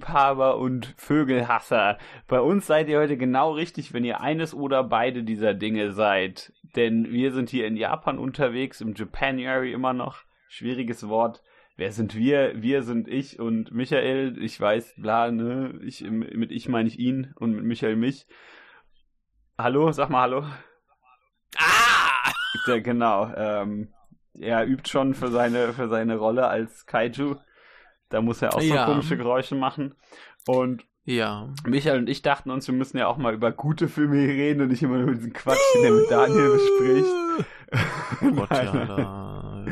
Schildkrötenliebhaber und Vögelhasser. Bei uns seid ihr heute genau richtig, wenn ihr eines oder beide dieser Dinge seid. Denn wir sind hier in Japan unterwegs, im Japanuary immer noch. Schwieriges Wort. Wer sind wir? Wir sind ich und Michael. Ich weiß, bla, ne? Ich, mit ich meine ich ihn und mit Michael mich. Hallo, sag mal hallo. Ah! Ja, genau. Ähm, er übt schon für seine, für seine Rolle als Kaiju. Da muss er auch so Ja. komische Geräusche machen. Und Ja. Michael und ich dachten uns, wir müssen ja auch mal über gute Filme reden und nicht immer nur über diesen Quatsch, den er mit Daniel bespricht. Oh Gott, ja, da.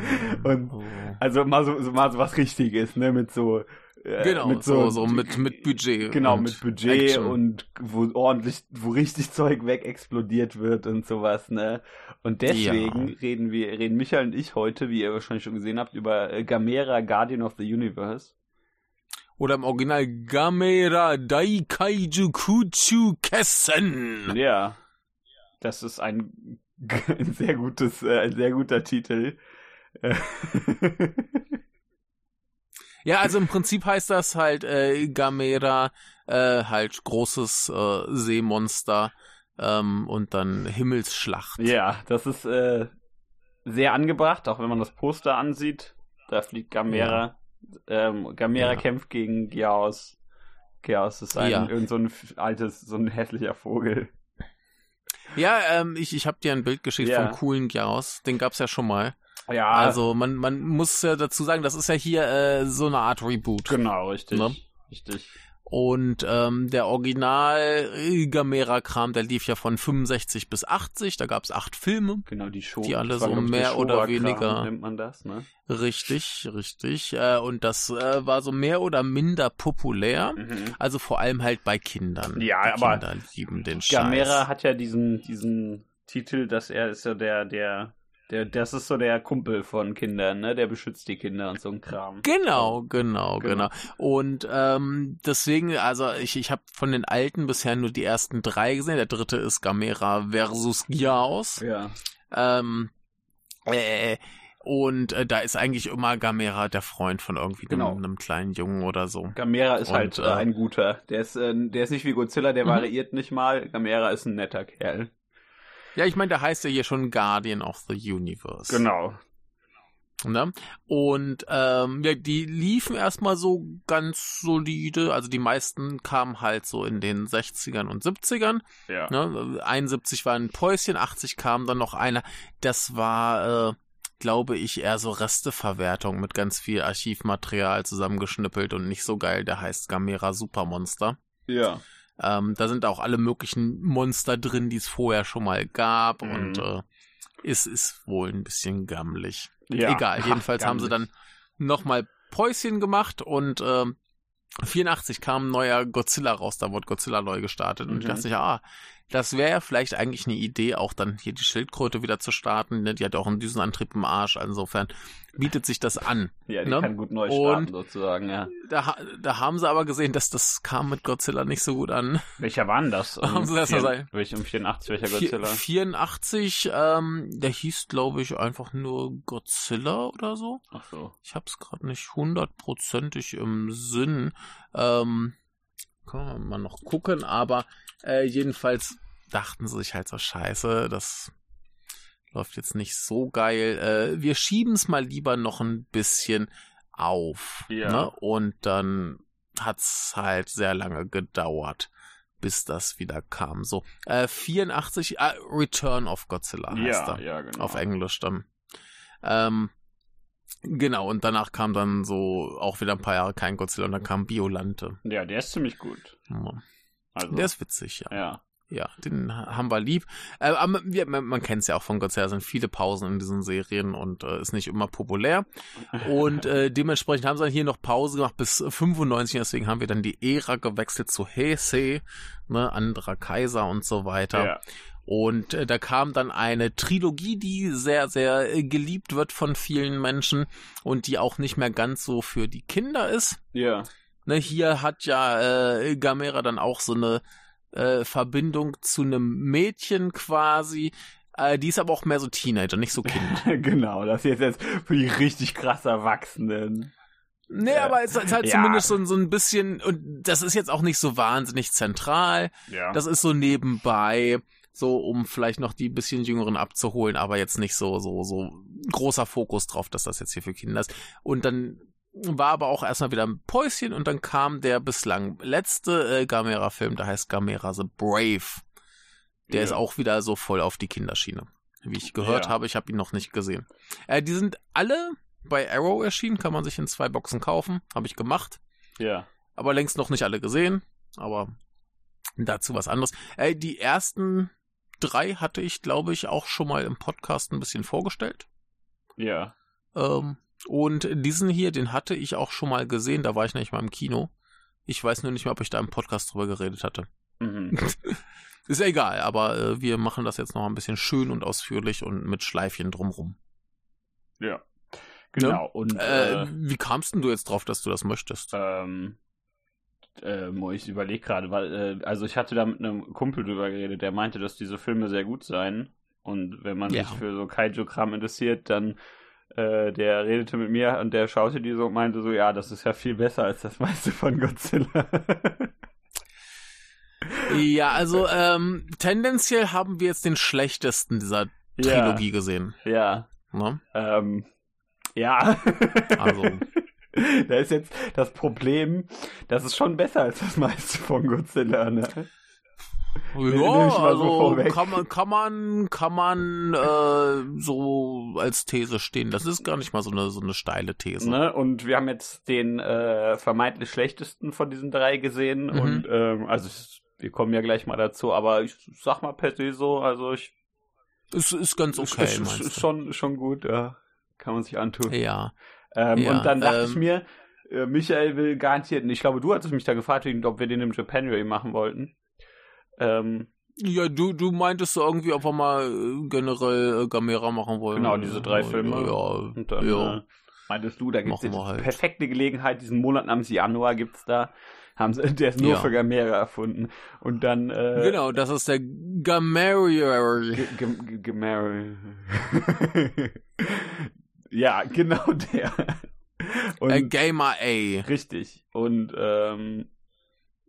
Und- oh. Also mal so, so mal so was Richtiges, ne? Mit so äh, Genau, mit so, so mit, mit Budget. genau mit Budget Action. und wo ordentlich, wo richtig Zeug weg explodiert wird und sowas, ne? Und deswegen Ja. reden wir, reden Michael und ich heute, wie ihr wahrscheinlich schon gesehen habt, über äh, Gamera Guardian of the Universe. Oder im Original Gamera Daikaiju Kuchu Kessen. Ja, das ist ein, ein sehr gutes, äh, ein sehr guter Titel. Ja, also im Prinzip heißt das halt äh, Gamera, äh, halt großes äh, Seemonster ähm, und dann Himmelsschlacht. ja, das ist äh, sehr angebracht, auch wenn man das Poster ansieht. Da fliegt Gamera. Ähm, Gamera Ja. kämpft gegen Giaos. Giaos ist ein, Ja. irgend so ein altes, so ein hässlicher Vogel. Ja, ähm, ich, ich habe dir ein Bild geschickt Ja. vom coolen Gyaos. Den gab's ja schon mal. Ja, Also man, man muss ja dazu sagen, das ist ja hier äh, so eine Art Reboot. genau, richtig. Ne? Richtig. Und ähm, der Original äh, Gamera-Kram, der lief ja von 65 bis 80. Da gab's acht Filme. Genau, die Show. Die alle so mehr oder weniger- Nennt man das, ne? Richtig, richtig. Äh, und das äh, war so mehr oder minder populär. Mhm. Also vor allem halt bei Kindern. Ja, Die aber Kinder lieben den Scheiß. Gamera hat ja diesen, diesen Titel, dass er ist ja der, der, der, das ist so der Kumpel von Kindern, ne? Der beschützt die Kinder und so ein Kram. Genau, genau, Genau. genau. Und ähm, deswegen, also ich, ich habe von den alten bisher nur die ersten drei gesehen. Der dritte ist Gamera versus Giaos. Ja. Ähm, äh, und äh, da ist eigentlich immer Gamera der Freund von irgendwie einem, Genau. einem kleinen Jungen oder so. Gamera ist Und, halt äh, äh, ein guter. Der ist, äh, der ist nicht wie Godzilla, der Mhm. variiert nicht mal. Gamera ist ein netter Kerl. Ja, ich meine, der heißt ja hier schon Guardian of the Universe. Genau. Ne? Und ähm, ja, die liefen erstmal so ganz solide. Also die meisten kamen halt so in den 60ern und 70ern. Ja. Ne? 71 war ein Päuschen, 80 kam dann noch einer. Das war, äh, glaube ich, eher so Resteverwertung mit ganz viel Archivmaterial zusammengeschnippelt und nicht so geil. Der heißt Gamera Supermonster. Ja. Ähm, da sind auch alle möglichen Monster drin, die es vorher schon mal gab Mhm. und äh, ist, ist wohl ein bisschen gammelig. ja. Egal, jedenfalls haben sie dann nochmal Päuschen gemacht und ähm, 84 kam ein neuer Godzilla raus, da wurde Godzilla neu gestartet und ich Mhm. dachte, ja, das wäre ja vielleicht eigentlich eine Idee, auch dann hier die Schildkröte wieder zu starten. ne? Die hat ja auch einen Düsenantrieb im Arsch, insofern bietet sich das an. Ja, die ne? kann gut neu starten, Und- sozusagen, ja. Da, da haben sie aber gesehen, dass das kam mit Godzilla nicht so gut an. Welcher war denn das? Haben sie das mal vier- sein? Welch, um 84, welcher Godzilla? 84, ähm, der hieß, glaube ich, einfach nur Godzilla oder so. Ach so. Ich hab's gerade nicht hundertprozentig im Sinn. Ähm, können wir mal noch gucken, aber äh, jedenfalls dachten sie sich halt so scheiße, das läuft jetzt nicht so geil. Äh, wir schieben's mal lieber noch ein bisschen auf. Ja. Ne? Und dann hat's halt sehr lange gedauert, bis das wieder kam. So, äh, 84, äh, Return of Godzilla heißt Ja, er ja, genau. auf Englisch dann. Ähm, genau, und danach kam dann so auch wieder ein paar Jahre kein Godzilla und dann kam Biolante. Ja, der ist ziemlich gut. Ja. Also, Der ist witzig, ja. ja. Ja, den haben wir lieb. Äh, aber wir, man, kennt es ja auch von Godzilla, es sind viele Pausen in diesen Serien und äh, ist nicht immer populär. Und äh, dementsprechend haben sie dann hier noch Pause gemacht bis 95, deswegen haben wir dann die Ära gewechselt zu Heisei, ne, anderer Kaiser und so weiter. Ja. Und äh, da kam dann eine Trilogie, die sehr, sehr äh, geliebt wird von vielen Menschen und die auch nicht mehr ganz so für die Kinder ist. ja. Ne, hier hat ja äh, Gamera dann auch so eine äh, Verbindung zu einem Mädchen quasi. Äh, die ist aber auch mehr so Teenager, nicht so Kind. genau, das ist jetzt, für die richtig krass Erwachsenen. Nee, Ja. aber es ist halt Ja. zumindest so, ein- so ein bisschen, und das ist jetzt auch nicht so wahnsinnig zentral. Ja. Das ist so nebenbei, so um vielleicht noch die bisschen Jüngeren abzuholen, aber jetzt nicht so, so, so großer Fokus drauf, dass das jetzt hier für Kinder ist. Und dann war aber auch erstmal wieder ein Päuschen und dann kam der bislang letzte äh, Gamera-Film, der heißt Gamera the Brave. Der Ja. ist auch wieder so voll auf die Kinderschiene. Wie ich gehört Ja. habe, ich habe ihn noch nicht gesehen. Äh, die sind alle bei Arrow erschienen, kann man sich in zwei Boxen kaufen. Habe ich gemacht Ja. aber längst noch nicht alle gesehen. Aber dazu was anderes. Äh, die ersten drei hatte ich, glaube ich, auch schon mal im Podcast ein bisschen vorgestellt. Ja. Ähm, und diesen hier, den hatte ich auch schon mal gesehen. Da war ich nämlich mal im Kino. Ich weiß nur nicht mehr, ob ich da im Podcast drüber geredet hatte. Mhm. Ist ja egal, aber äh, wir machen das jetzt noch ein bisschen schön und ausführlich und mit Schleifchen drumrum. Ja. Genau. Und Äh, äh, wie kamst denn du jetzt drauf, dass du das möchtest? ähm, ähm, ich überlege gerade, weil, äh, also ich hatte da mit einem Kumpel drüber geredet, der meinte, dass diese Filme sehr gut seien. Und wenn man Ja. sich für so Kaiju-Kram interessiert, dann äh, der redete mit mir und der schaute die so und meinte so, ja, das ist ja viel besser als das meiste von Godzilla. Ja, also ähm, tendenziell haben wir jetzt den schlechtesten dieser Trilogie gesehen. ja. Ne? Ähm, ja. Also. da ist jetzt das Problem, das ist schon besser als das meiste von Godzilla, ne? Ich Ja, so also kann man, kann man, kann man äh, so als These stehen. Das ist gar nicht mal so eine so eine steile These. ne? Und wir haben jetzt den äh, vermeintlich schlechtesten von diesen drei gesehen. Mhm. Und ähm, also ich, wir kommen ja gleich mal dazu, aber ich sag mal per se so, also ich Ist, ist ganz okay, ist, ist, ist schon, schon gut, ja. Kann man sich antun. Ja. Ähm, Ja, und dann dachte ich ähm, mir, äh, Michael will garantiert, ich glaube, du hattest mich da gefragt, ob wir den im Japanuary machen wollten. Ähm, Ja, du, du meintest so irgendwie, ob wir mal äh, generell äh, Gamera machen wollen. Genau, diese drei Filme. Ja, und dann ja. äh, meintest du, da gibt es wir halt. perfekte Gelegenheit, diesen Monat namens Januar gibt's da. Haben sie, der ist nur Ja. für Gamera erfunden. Und dann äh, Genau, das ist der Gamera. Gamera. ja, genau der. Und Äh, Gamer A. Richtig. Und ähm,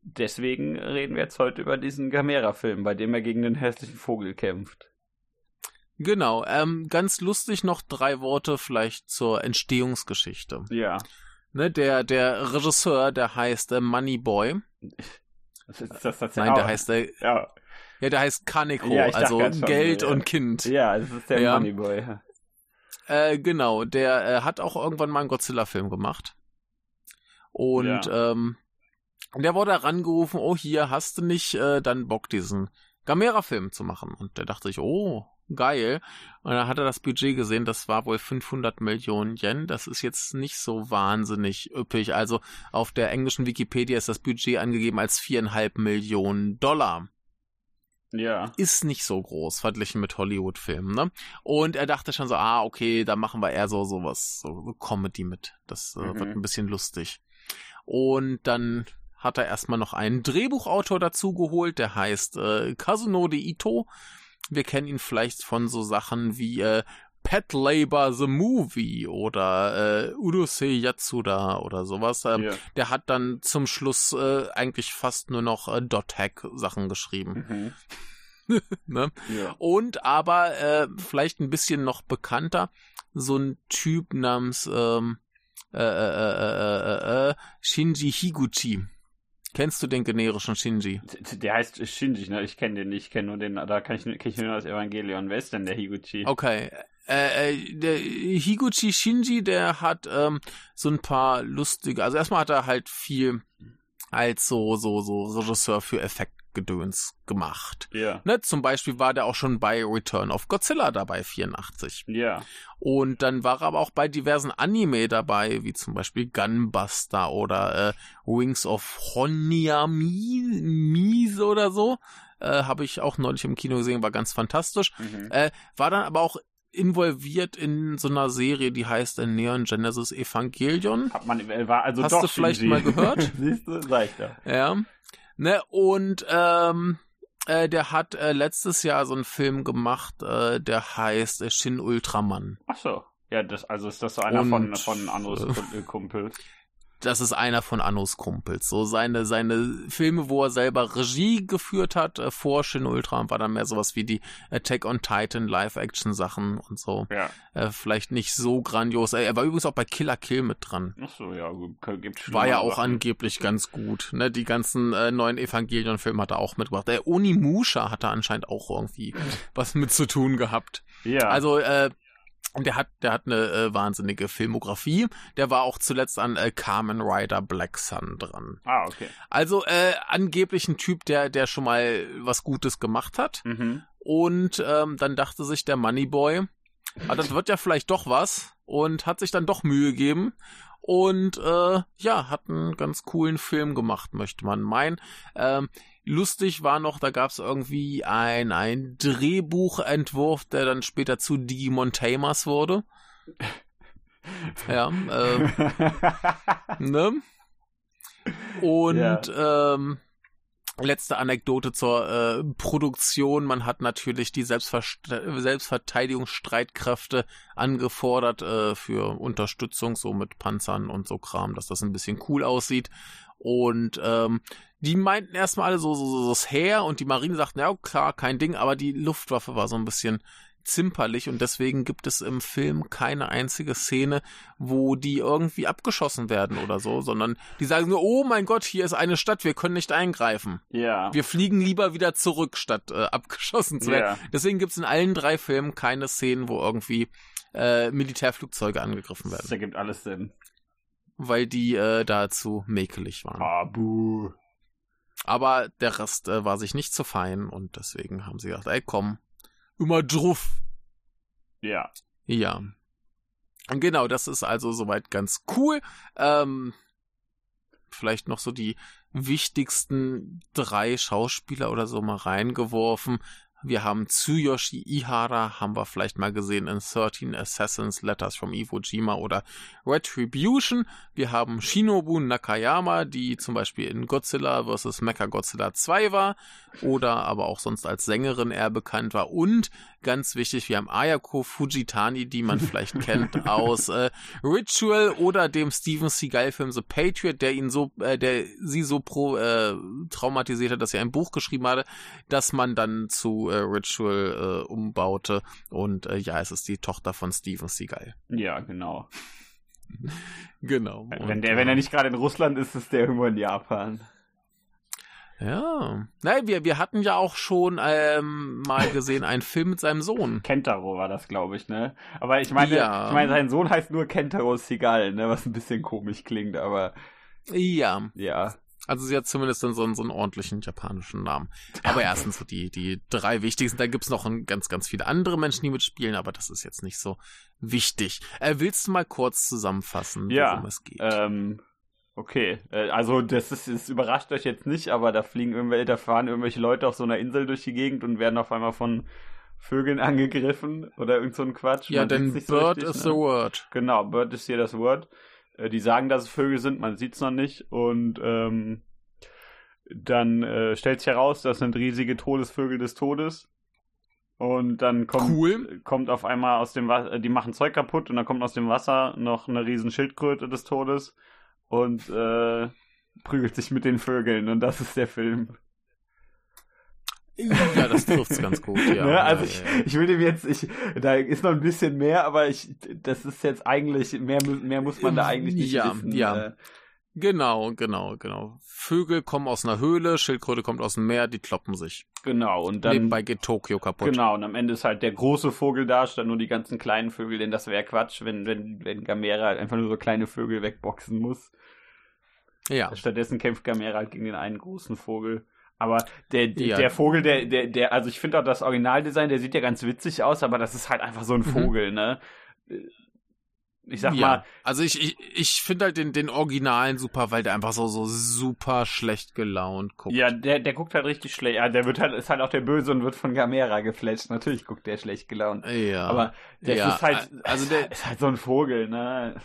deswegen reden wir jetzt heute über diesen Gamera-Film, bei dem er gegen den hässlichen Vogel kämpft. Genau, ähm, ganz lustig noch drei Worte vielleicht zur Entstehungsgeschichte. Ja. Ne, der, der Regisseur, der heißt äh, Moneyboy. Das ist das tatsächlich. Nein, der heißt äh, Ja, ja, der heißt Kaneko, Ja, also schon, Geld ja. und Kind. ja, das ist der Ja. Moneyboy. Äh, genau, der äh, hat auch irgendwann mal einen Godzilla-Film gemacht. Und ähm, der wurde herangerufen, oh, hier hast du nicht äh, dann Bock, diesen Gamera-Film zu machen. Und der dachte sich, oh, geil. Und dann hat er das Budget gesehen, das war wohl 500 Millionen Yen. Das ist jetzt nicht so wahnsinnig üppig. Also auf der englischen Wikipedia ist das Budget angegeben als viereinhalb Millionen Dollar Ja. ist nicht so groß verglichen mit Hollywood-Filmen, ne? Und er dachte schon so, ah, okay, da machen wir eher so sowas, so, so Comedy mit. Das äh, Mhm. wird ein bisschen lustig. Und dann hat er erstmal noch einen Drehbuchautor dazu geholt, der heißt äh, Kazunori Ito. Wir kennen ihn vielleicht von so Sachen wie äh, Pet Labor the Movie oder äh, Urusei Yatsuda oder sowas. Ähm, ja. Der hat dann zum Schluss äh, eigentlich fast nur noch äh, Dot-Hack-Sachen geschrieben. Mhm. Ne? ja. Und aber äh, vielleicht ein bisschen noch bekannter, so ein Typ namens ähm, äh, äh, äh, äh, äh, Shinji Higuchi. Kennst du den generischen Shinji? Der heißt Shinji, ne? Ich kenne den nicht, ich kenne nur den, da kann ich, kenn ich nur das Evangelion. Wer ist denn der Higuchi? Okay. Äh, äh, der Higuchi Shinji, der hat ähm, so ein paar lustige, also erstmal hat er halt viel als so, so, so Regisseur für Effektgedöns gemacht. Ja. Ne, zum Beispiel war der auch schon bei Return of Godzilla dabei, 84. Ja. Und dann war er aber auch bei diversen Anime dabei, wie zum Beispiel Gunbuster oder äh, Wings of Honyamimise oder so. Äh, Habe ich auch neulich im Kino gesehen, war ganz fantastisch. Mhm. Äh, war dann aber auch involviert in so einer Serie, die heißt äh, Neon Genesis Evangelion. Hat man, äh, war also Hast doch du vielleicht mal gehört? Siehst du, sag ich da. Ja. Ne, und ähm, äh, der hat äh, letztes Jahr so einen Film gemacht, äh, der heißt äh, Shin Ultraman. Ach so. Ja, das, also ist das so einer Und, von, von Andros äh, Kumpels. Das ist einer von Annos Kumpels. So seine, seine Filme, wo er selber Regie geführt hat, äh, vor Shin Ultra, war dann mehr sowas wie die Attack on Titan Live-Action-Sachen und so. Ja. Äh, vielleicht nicht so grandios. Äh, Er war übrigens auch bei Killer Kill mit dran. Ach so, ja, gut, gibt War ja auch Sachen. angeblich ganz gut. Ne? Die ganzen äh, neuen Evangelion-Filme hat er auch mitgebracht. Der Onimusha hatte anscheinend auch irgendwie was mit zu tun gehabt. Ja. Also, äh, der hat, der hat eine äh, wahnsinnige Filmografie. Der war auch zuletzt an äh, Carmen Rider Black Sun dran. ah, okay. Also äh, angeblich ein Typ, der, der schon mal was Gutes gemacht hat. Mhm. Und ähm, dann dachte sich der Moneyboy, ah, das wird ja vielleicht doch was. Und hat sich dann doch Mühe gegeben. Und äh, ja, hat einen ganz coolen Film gemacht, möchte man meinen. Ähm, lustig war noch, da gab es irgendwie ein, ein Drehbuchentwurf, der dann später zu Digimon Tamers wurde. Ja, äh, ne? Und ähm, letzte Anekdote zur äh, Produktion. Man hat natürlich die Selbstver Selbstverteidigungsstreitkräfte angefordert äh, für Unterstützung, so mit Panzern und so Kram, dass das ein bisschen cool aussieht. Und ähm, die meinten erstmal alle so, so, so das Heer und die Marine sagten, ja klar, kein Ding, aber die Luftwaffe war so ein bisschen zimperlich und deswegen gibt es im Film keine einzige Szene, wo die irgendwie abgeschossen werden oder so, sondern die sagen nur, oh mein Gott, hier ist eine Stadt, wir können nicht eingreifen. ja. Wir fliegen lieber wieder zurück, statt äh, abgeschossen zu werden. Ja. Deswegen gibt es in allen drei Filmen keine Szenen, wo irgendwie äh, Militärflugzeuge angegriffen Das werden, ergibt alles Sinn. Weil die äh, dazu mäkelig waren. Buh. Aber der Rest äh, war sich nicht zu fein und deswegen haben sie gesagt, ey komm, immer druff. Ja. Ja. Genau, das ist also soweit ganz cool. Ähm, vielleicht noch so die wichtigsten drei Schauspieler oder so mal reingeworfen. Wir haben Tsuyoshi Ihara, haben wir vielleicht mal gesehen in 13 Assassins, Letters from Iwo Jima oder Retribution. Wir haben Shinobu Nakayama, die zum Beispiel in Godzilla vs. Mechagodzilla 2 war oder aber auch sonst als Sängerin eher bekannt war. Und ganz wichtig, wir haben Ayako Fujitani, die man vielleicht kennt aus äh, Ritual oder dem Steven Seagal-Film The Patriot, der ihn so, äh, der sie so pro äh, traumatisiert hat, dass er ein Buch geschrieben hatte, dass man dann zu äh, Ritual äh, umbaute. Und äh, ja, es ist die Tochter von Steven Seagal. Ja, genau. Genau. wenn, Und, der, wenn er äh, nicht gerade in Russland ist, ist der irgendwo in Japan. Ja. Nein, wir, wir hatten ja auch schon ähm, mal gesehen einen Film mit seinem Sohn. Kentaro war das, glaube ich, ne? Aber ich meine, Ja. ich meine, sein Sohn heißt nur Kentaro Seagal, ne? Was ein bisschen komisch klingt, aber Ja. ja. Also sie hat zumindest dann so einen, so einen ordentlichen japanischen Namen. Aber erstens so die, die drei wichtigsten. Da gibt's noch ein, ganz, ganz viele andere Menschen, die mitspielen, aber das ist jetzt nicht so wichtig. Äh, willst du mal kurz zusammenfassen, Ja, worum es geht? Ähm, okay. Äh, also das ist, es überrascht euch jetzt nicht, aber da fliegen irgendwelche, da fahren irgendwelche Leute auf so einer Insel durch die Gegend und werden auf einmal von Vögeln angegriffen oder irgend so ein Quatsch. ja, Man denn nicht so Bird richtig, is ne? the word. Genau, Bird ist hier das Wort. Äh, Die sagen, dass es Vögel sind, man sieht's noch nicht. Und ähm, dann äh, stellt sich heraus, das sind riesige Todesvögel des Todes. Und dann kommt, Cool. kommt auf einmal aus dem Wasser, die machen Zeug kaputt und dann kommt aus dem Wasser noch eine riesen Schildkröte des Todes und äh, prügelt sich mit den Vögeln. Und das ist der Film. Ja, das trifft's ganz gut. Ja, ne? Also ja, ich, ja, ja. ich will dem jetzt, ich, da ist noch ein bisschen mehr, aber ich, das ist jetzt eigentlich, mehr, mehr muss man da eigentlich nicht Ja, wissen. ja. Äh, Genau, genau, genau. Vögel kommen aus einer Höhle, Schildkröte kommt aus dem Meer, die kloppen sich. Genau, und dann. Nebenbei geht Tokio kaputt. Genau, und am Ende ist halt der große Vogel da, statt nur die ganzen kleinen Vögel, denn das wäre Quatsch, wenn, wenn, wenn Gamera halt einfach nur so kleine Vögel wegboxen muss. Ja. Stattdessen kämpft Gamera halt gegen den einen großen Vogel. Aber der, der, Ja. der Vogel, der, der, der, also ich finde auch das Originaldesign, der sieht ja ganz witzig aus, aber das ist halt einfach so ein Mhm. Vogel, ne? Ich sag ja. mal, Also ich, ich, ich finde halt den, den Originalen super, weil der einfach so, so super schlecht gelaunt guckt. ja, der, der guckt halt richtig schlecht. Ja, der wird halt, ist halt auch der Böse und wird von Gamera geflasht. Natürlich guckt der schlecht gelaunt. Ja. Aber der ja, ist halt, also der- ist halt so ein Vogel, ne?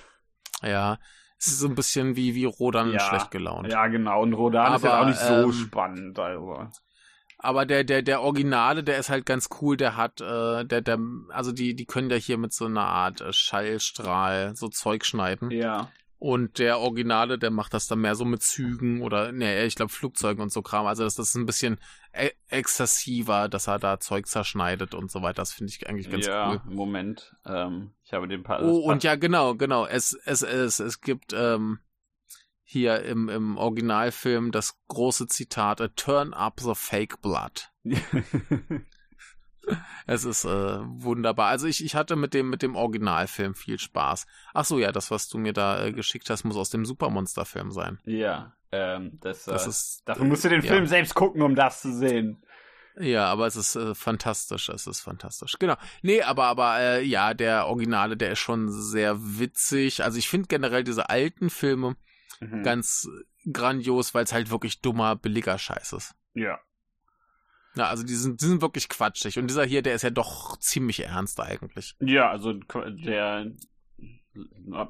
ja. Es ist so ein bisschen wie, wie Rodan Ja. schlecht gelaunt. Ja, genau. Und Rodan ist ja Aber, auch nicht so ähm, spannend. Also. Aber der, der, der Originale, der ist halt ganz cool, der hat, äh, der, der, also die, die können ja hier mit so einer Art äh, Schallstrahl so Zeug schneiden. Ja. Und der Originale, der macht das dann mehr so mit Zügen oder, ne, ich glaube Flugzeugen und so Kram. Also das, das ist ein bisschen e exzessiver, dass er da Zeug zerschneidet und so weiter. Das finde ich eigentlich ganz ja, cool. Moment. Ähm, ich habe den paar. Oh, und ja, genau, genau. Es, es, es, es gibt ähm, hier im, im Originalfilm das große Zitat, A turn up the fake blood. Es ist äh, wunderbar. Also ich, ich hatte mit dem, mit dem Originalfilm viel Spaß. Ach so, ja, das, was du mir da äh, geschickt hast, muss aus dem Supermonster-Film sein. Ja, ähm, das, Das äh, ist, dafür musst du den ja. Film selbst gucken, um das zu sehen. Ja, aber es ist äh, fantastisch, es ist fantastisch. Genau. Nee, aber aber äh, ja, der Originale, der ist schon sehr witzig. Also ich finde generell diese alten Filme Mhm. ganz grandios, weil es halt wirklich dummer, billiger Scheiß ist. Ja. Ja, also die sind, die sind wirklich quatschig. Und dieser hier, der ist ja doch ziemlich ernst eigentlich. Ja, also der,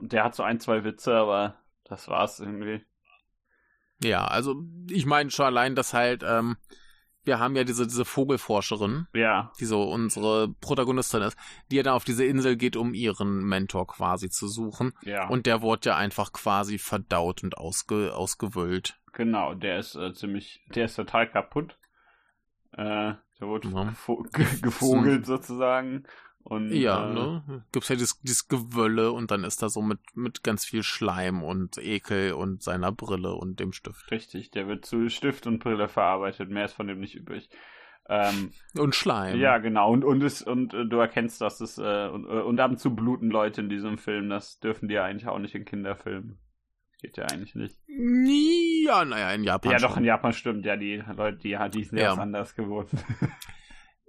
der hat so ein, zwei Witze, aber das war's irgendwie. Ja, also ich meine schon allein, dass halt, ähm, wir haben ja diese, diese Vogelforscherin, Ja, die so unsere Protagonistin ist, die ja dann auf diese Insel geht, um ihren Mentor quasi zu suchen. ja. Und der wurde ja einfach quasi verdaut und ausge, ausgewühlt. Genau, der ist äh, ziemlich, der ist total kaputt. Äh, der wurde Ja. gevogelt sozusagen. Und, Ja, äh, ne? Gibt's ja dieses, dieses Gewölle und dann ist da so mit, mit ganz viel Schleim und Ekel und seiner Brille und dem Stift. Richtig, der wird zu Stift und Brille verarbeitet. Mehr ist von dem nicht übrig. Ähm, Und Schleim. ja, genau. Und, und, es, und äh, du erkennst, dass es, äh, und, äh, und ab und zu bluten Leute in diesem Film. Das dürfen die ja eigentlich auch nicht in Kinderfilmen. Geht ja eigentlich nicht. Ja, naja, in Japan. ja, schon. doch, in Japan stimmt. Ja, die Leute, die, die sind ja Ja. anders gewohnt.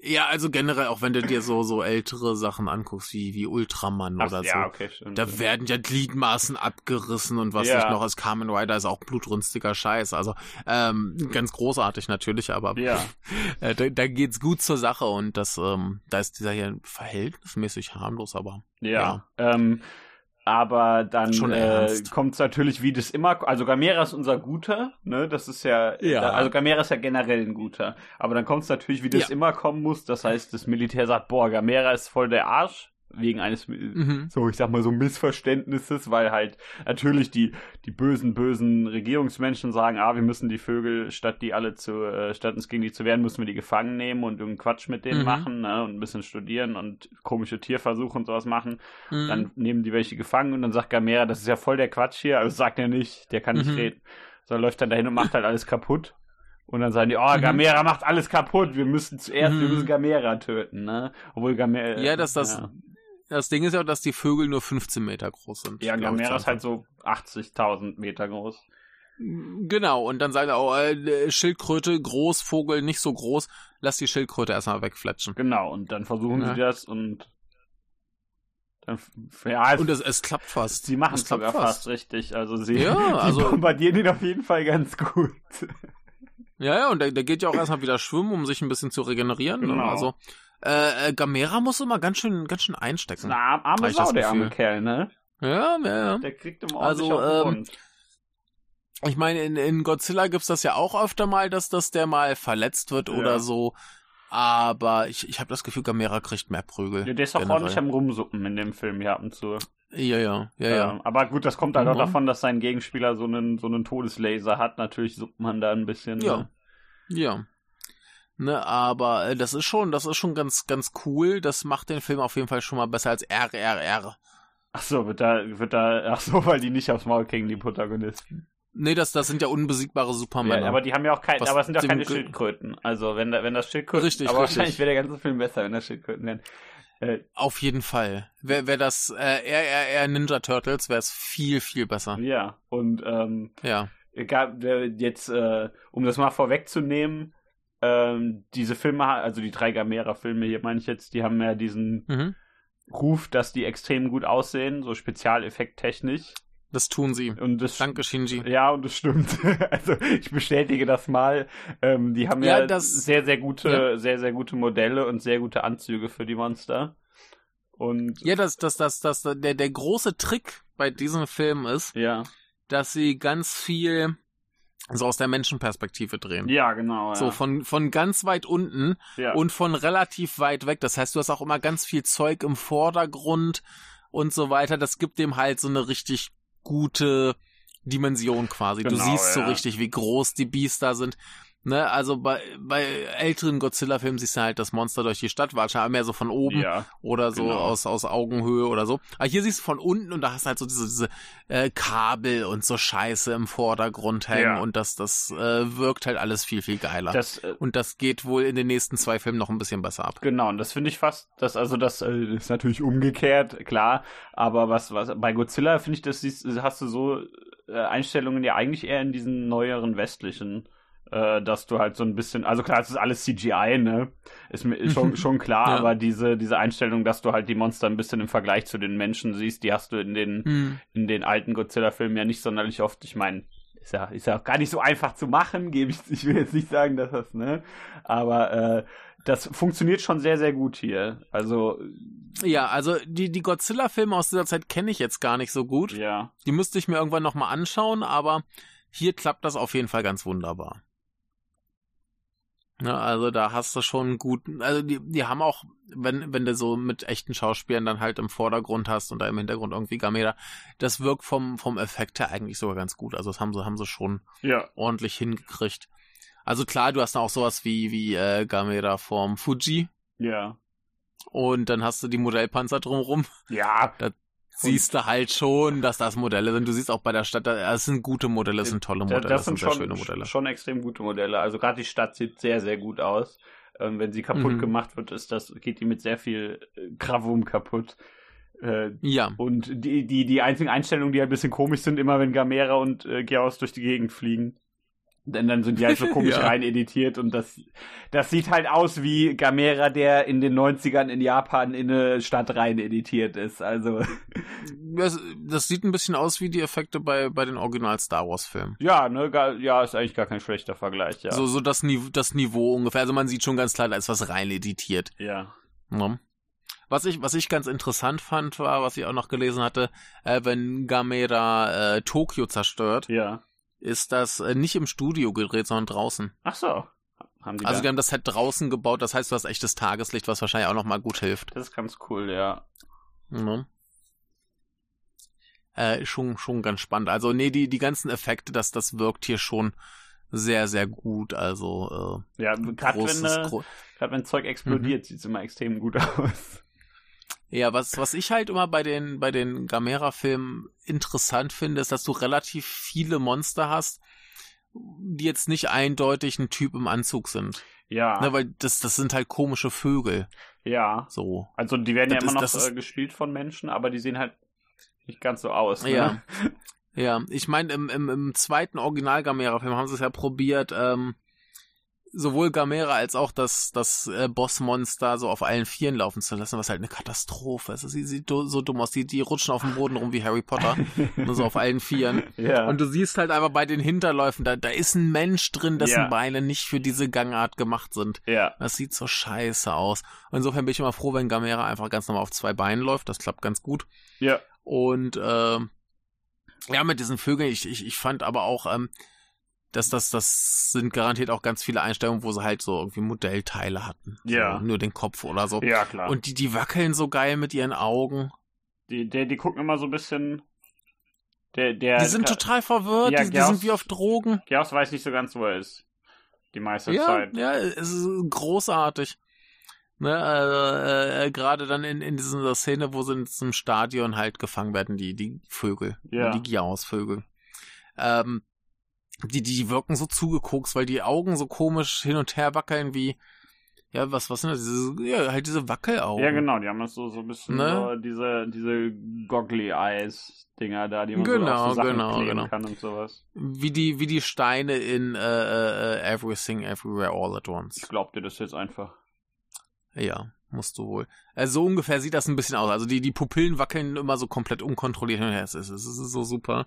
Ja, also generell, auch wenn du dir so, so ältere Sachen anguckst, wie, wie Ultraman Ach, oder ja, so. okay, stimmt. Da werden ja Gliedmaßen abgerissen und was Ja. nicht noch als Kamen Rider ist auch blutrünstiger Scheiß. Also ähm, ganz großartig natürlich, aber ja. äh, da, da geht's gut zur Sache und das, ähm, da ist dieser hier verhältnismäßig harmlos, aber Ja. Ähm, aber dann äh, kommt es natürlich, wie das immer, also Gamera ist unser Guter, ne? Das ist ja, Ja. Also Gamera ist ja generell ein Guter. Aber dann kommt es natürlich, wie das Ja. immer kommen muss. Das heißt, das Militär sagt, boah, Gamera ist voll der Arsch. Wegen eines, Mhm. so, ich sag mal, so Missverständnisses, weil halt natürlich die, die bösen, bösen Regierungsmenschen sagen, ah, wir müssen die Vögel, statt die alle zu, äh, statt uns gegen die zu wehren, müssen wir die gefangen nehmen und irgendeinen Quatsch mit denen Mhm. machen, ne? Und ein bisschen studieren und komische Tierversuche und sowas machen. Mhm. Dann nehmen die welche gefangen und dann sagt Gamera, das ist ja voll der Quatsch hier. Also sagt er nicht, der kann nicht Mhm. reden. So er läuft dann dahin und macht halt alles kaputt. Und dann sagen die, oh, Mhm. Gamera macht alles kaputt. Wir müssen zuerst, wir Mhm. müssen Gamera töten, ne? Obwohl Gamera. Ja, dass das- Ja, Das Ding ist ja, dass die Vögel nur 15 Meter groß sind. ja Gamera ist halt so 80.000 Meter groß. Anfang. Genau, und dann sagt er auch, äh, Schildkröte, groß, Vogel, nicht so groß, lass die Schildkröte erstmal wegfletschen. Genau, und dann versuchen Ja. sie das und dann, ja, es, Und es, es klappt fast. sie machen es sogar fast. richtig. Also sie, Ja, sie also- bombardieren ihn auf jeden Fall ganz gut. Ja, ja, und der, der geht ja auch erstmal wieder schwimmen, um sich ein bisschen zu regenerieren. ne? Genau. Also, äh, äh, Gamera muss immer ganz schön, ganz schön einstecken. eine arme, Sau, der arme. Kerl, ne? Ja, ja, ja. Der kriegt immer Also, ähm. Ich meine, in, in Godzilla gibt's das ja auch öfter mal, dass, dass der mal verletzt wird Ja. oder so. Aber ich, ich habe das Gefühl, Gamera kriegt mehr Prügel. Ja, der ist auch generell. ordentlich am Rumsuppen in dem Film hier ab und zu. Ja, ja, ja, ja. Ähm, aber gut, das kommt halt auch Mhm. davon, dass sein Gegenspieler so einen, so einen Todeslaser hat. Natürlich suppt man da ein bisschen. Ja. Ne? Ja. Ne, aber äh, das ist schon, das ist schon ganz, ganz cool. Das macht den Film auf jeden Fall schon mal besser als RRR. Ach so, wird da, wird da, ach so, weil die nicht aufs Maul kriegen, die Protagonisten. Nee, das, das sind ja unbesiegbare Supermänner. Ja, aber die haben ja auch kein, Was aber es sind ja keine Schildkröten. Also wenn da, wenn das Schildkröten, Richtig, aber richtig. wahrscheinlich wäre der ganze Film besser, wenn das Schildkröten wären. Äh, Auf jeden Fall. Wäre wär das äh, RRR Ninja Turtles, wäre es viel, viel besser. ja, und ähm, Ja. gab jetzt, äh, um das mal vorwegzunehmen, ähm, diese Filme, also die drei Gamera-Filme hier meine ich jetzt, die haben ja diesen Mhm. Ruf, dass die extrem gut aussehen, so spezialeffekttechnisch. Das tun sie. Und das Danke, Shinji. Ja, und das stimmt. Also ich bestätige das mal. Ähm, die haben ja, Ja, das- sehr, sehr gute, Ja. sehr, sehr gute Modelle und sehr gute Anzüge für die Monster. Und Ja, das, das, das, das, der, der große Trick bei diesem Film ist, ja, dass sie ganz viel so aus der Menschenperspektive drehen. ja, genau. Ja. So von, von ganz weit unten ja. und von relativ weit weg. Das heißt, du hast auch immer ganz viel Zeug im Vordergrund und so weiter. Das gibt dem halt so eine richtig gute Dimension quasi. du Genau, siehst so ja. richtig, wie groß die Biester sind. Ne, also bei, bei älteren Godzilla-Filmen siehst du halt das Monster durch die Stadt watschen, aber mehr so von oben Ja, oder so genau. aus, aus Augenhöhe oder so. Aber hier siehst du von unten und da hast du halt so diese, diese äh, Kabel und so Scheiße im Vordergrund hängen Ja. und das, das äh, wirkt halt alles viel, viel geiler. das, äh, und das geht wohl in den nächsten zwei Filmen noch ein bisschen besser ab. Genau, und das finde ich fast, das, also das äh, ist natürlich umgekehrt, klar, aber was, was, bei Godzilla finde ich, das siehst, hast du so äh, Einstellungen ja eigentlich eher in diesen neueren westlichen, äh, dass du halt so ein bisschen, also klar, es ist alles CGI, ne, ist mir schon, schon klar, Ja. aber diese, diese Einstellung, dass du halt die Monster ein bisschen im Vergleich zu den Menschen siehst, die hast du in den, Hm. in den alten Godzilla-Filmen ja nicht sonderlich oft. Ich meine, ist ja, ist ja auch gar nicht so einfach zu machen, gebe ich, ich will jetzt nicht sagen, dass das, ne? Aber äh, das funktioniert schon sehr, sehr gut hier. Also, Ja, also die, die Godzilla-Filme aus dieser Zeit kenne ich jetzt gar nicht so gut. ja. Die müsste ich mir irgendwann nochmal anschauen, aber hier klappt das auf jeden Fall ganz wunderbar. Ja, also da hast du schon einen guten, also die, die haben auch, wenn, wenn du so mit echten Schauspielern dann halt im Vordergrund hast und da im Hintergrund irgendwie Gamera, das wirkt vom, vom Effekt her eigentlich sogar ganz gut. Also das haben sie, haben sie schon Ja. ordentlich hingekriegt. Also klar, du hast dann auch sowas wie, wie äh, Gamera vom Fuji Ja. und dann hast du die Modellpanzer drumrum. Ja. Siehst du halt schon, dass das Modelle sind. Du siehst auch bei der Stadt, da- es sind gute Modelle, es sind tolle Modelle, das sind sehr schon, schöne Modelle. schon extrem gute Modelle. Also gerade die Stadt sieht sehr, sehr gut aus. Ähm, wenn sie kaputt Mhm. gemacht wird, ist das, geht die mit sehr viel äh, Gravum kaputt. Äh, Ja, und die, die, die einzigen Einstellungen, die ein bisschen komisch sind, immer wenn Gamera und äh, Geaus durch die Gegend fliegen. Denn dann sind die halt so komisch Ja. rein editiert und das, das sieht halt aus wie Gamera, der in den 90ern in Japan in eine Stadt rein editiert ist. Also, das, das sieht ein bisschen aus wie die Effekte bei, bei den Original Star Wars Filmen. ja, ne, gar, ja, ist eigentlich gar kein schlechter Vergleich, ja. So, so das, Niveau, das Niveau ungefähr. Also man sieht schon ganz klar, da ist was rein editiert. ja. Ne? Was ich, was ich ganz interessant fand, war, was ich auch noch gelesen hatte, äh, wenn Gamera äh, Tokio zerstört, Ja. Ist das äh, nicht im Studio gedreht, sondern draußen. Ach so. Haben die Also die haben das halt draußen gebaut, das heißt, du hast echtes Tageslicht, was wahrscheinlich auch nochmal gut hilft. das ist ganz cool, ja. Ne? Äh, schon, schon ganz spannend. Also, nee, die, die ganzen Effekte, das, das wirkt hier schon sehr, sehr gut. Also, Ja, äh, gerade wenn, äh, wenn Zeug explodiert, Mhm. sieht's immer extrem gut aus. Ja, was, was ich halt immer bei den, bei den Gamera-Filmen interessant finde, ist, dass du relativ viele Monster hast, die jetzt nicht eindeutig ein Typ im Anzug sind. Ja. Ne, weil das, das sind halt komische Vögel. ja. So. Also die werden ja Das immer noch ist- ist- äh, gespielt von Menschen, aber die sehen halt nicht ganz so aus. Ne? Ja. Ja, ich meine, im, im, im zweiten Original-Gamera-Film haben sie es ja probiert, ähm, sowohl Gamera als auch das, das äh, Bossmonster so auf allen Vieren laufen zu lassen, was halt eine Katastrophe ist. Sie sieht so dumm aus. Die, die rutschen auf dem Boden rum wie Harry Potter. Nur so auf allen Vieren. ja. Und du siehst halt einfach bei den Hinterläufen, da, da ist ein Mensch drin, dessen Ja. Beine nicht für diese Gangart gemacht sind. ja. Das sieht so scheiße aus. Insofern bin ich immer froh, wenn Gamera einfach ganz normal auf zwei Beinen läuft. Das klappt ganz gut. Ja. Und ähm, ja, mit diesen Vögeln, ich, ich, ich fand aber auch, ähm, dass das, das sind garantiert auch ganz viele Einstellungen, wo sie halt so irgendwie Modellteile hatten. Ja. So, nur den Kopf oder so. Ja, klar. Und die, die wackeln so geil mit ihren Augen. die, der, die gucken immer so ein bisschen. Der, der, Die sind total verwirrt, Ja, die, die Gauss- sind wie auf Drogen. Geaus weiß nicht so ganz, wo er ist. Die meiste Ja, Zeit. ja, es ist großartig. Ne, äh, äh, gerade dann in, in dieser Szene, wo sie in diesem Stadion halt gefangen werden, die, die Vögel, Ja. die Giaus-Vögel. Ähm, die, die wirken so zugekokst, weil die Augen so komisch hin und her wackeln wie, ja, was, was sind das? Diese, ja, halt diese Wackelaugen. Ja, genau, die haben das so, so ein bisschen Ne? so diese, diese Goggly Eyes Dinger da, die man so Genau, auf so Sachen genau, genau. kann und sowas. Wie die, wie die Steine in äh, äh, Everything, Everywhere, All at Once. Ich glaub dir das jetzt einfach. Ja, musst du wohl. Also so ungefähr sieht das ein bisschen aus. Also die, die Pupillen wackeln immer so komplett unkontrolliert hin und her. Es ist, es ist so super.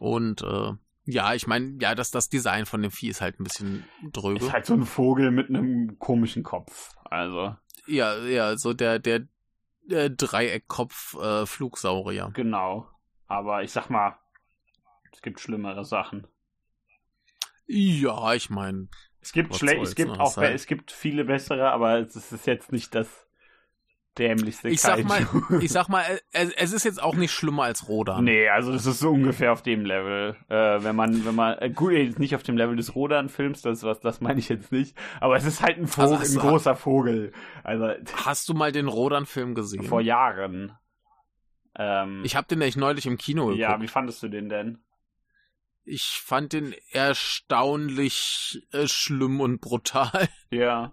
Und äh, ja, ich meine, ja, das, das Design von dem Vieh ist halt ein bisschen dröge. Ist halt so ein Vogel mit einem komischen Kopf. Also, Ja, ja, so der, der, der Dreieckkopf äh, Flugsaurier. genau. Aber ich sag mal, es gibt schlimmere Sachen. Ja, ich meine, Es gibt soll's, es gibt auch, halt- es gibt viele bessere, aber es ist jetzt nicht das dämlichste Ich sag mal, ich sag mal, es, es ist jetzt auch nicht schlimmer als Rodan. Nee, also das ist so ungefähr auf dem Level. Äh, wenn man, wenn man, äh, gut, jetzt nicht auf dem Level des Rodan-Films, das was, das meine ich jetzt nicht. Aber es ist halt ein Vogel, Also ein du- großer Vogel. Also Hast du mal den Rodan-Film gesehen? vor Jahren. Ähm, ich habe den echt neulich im Kino geguckt. ja, wie fandest du den denn? Ich fand den erstaunlich äh, schlimm und brutal. Ja.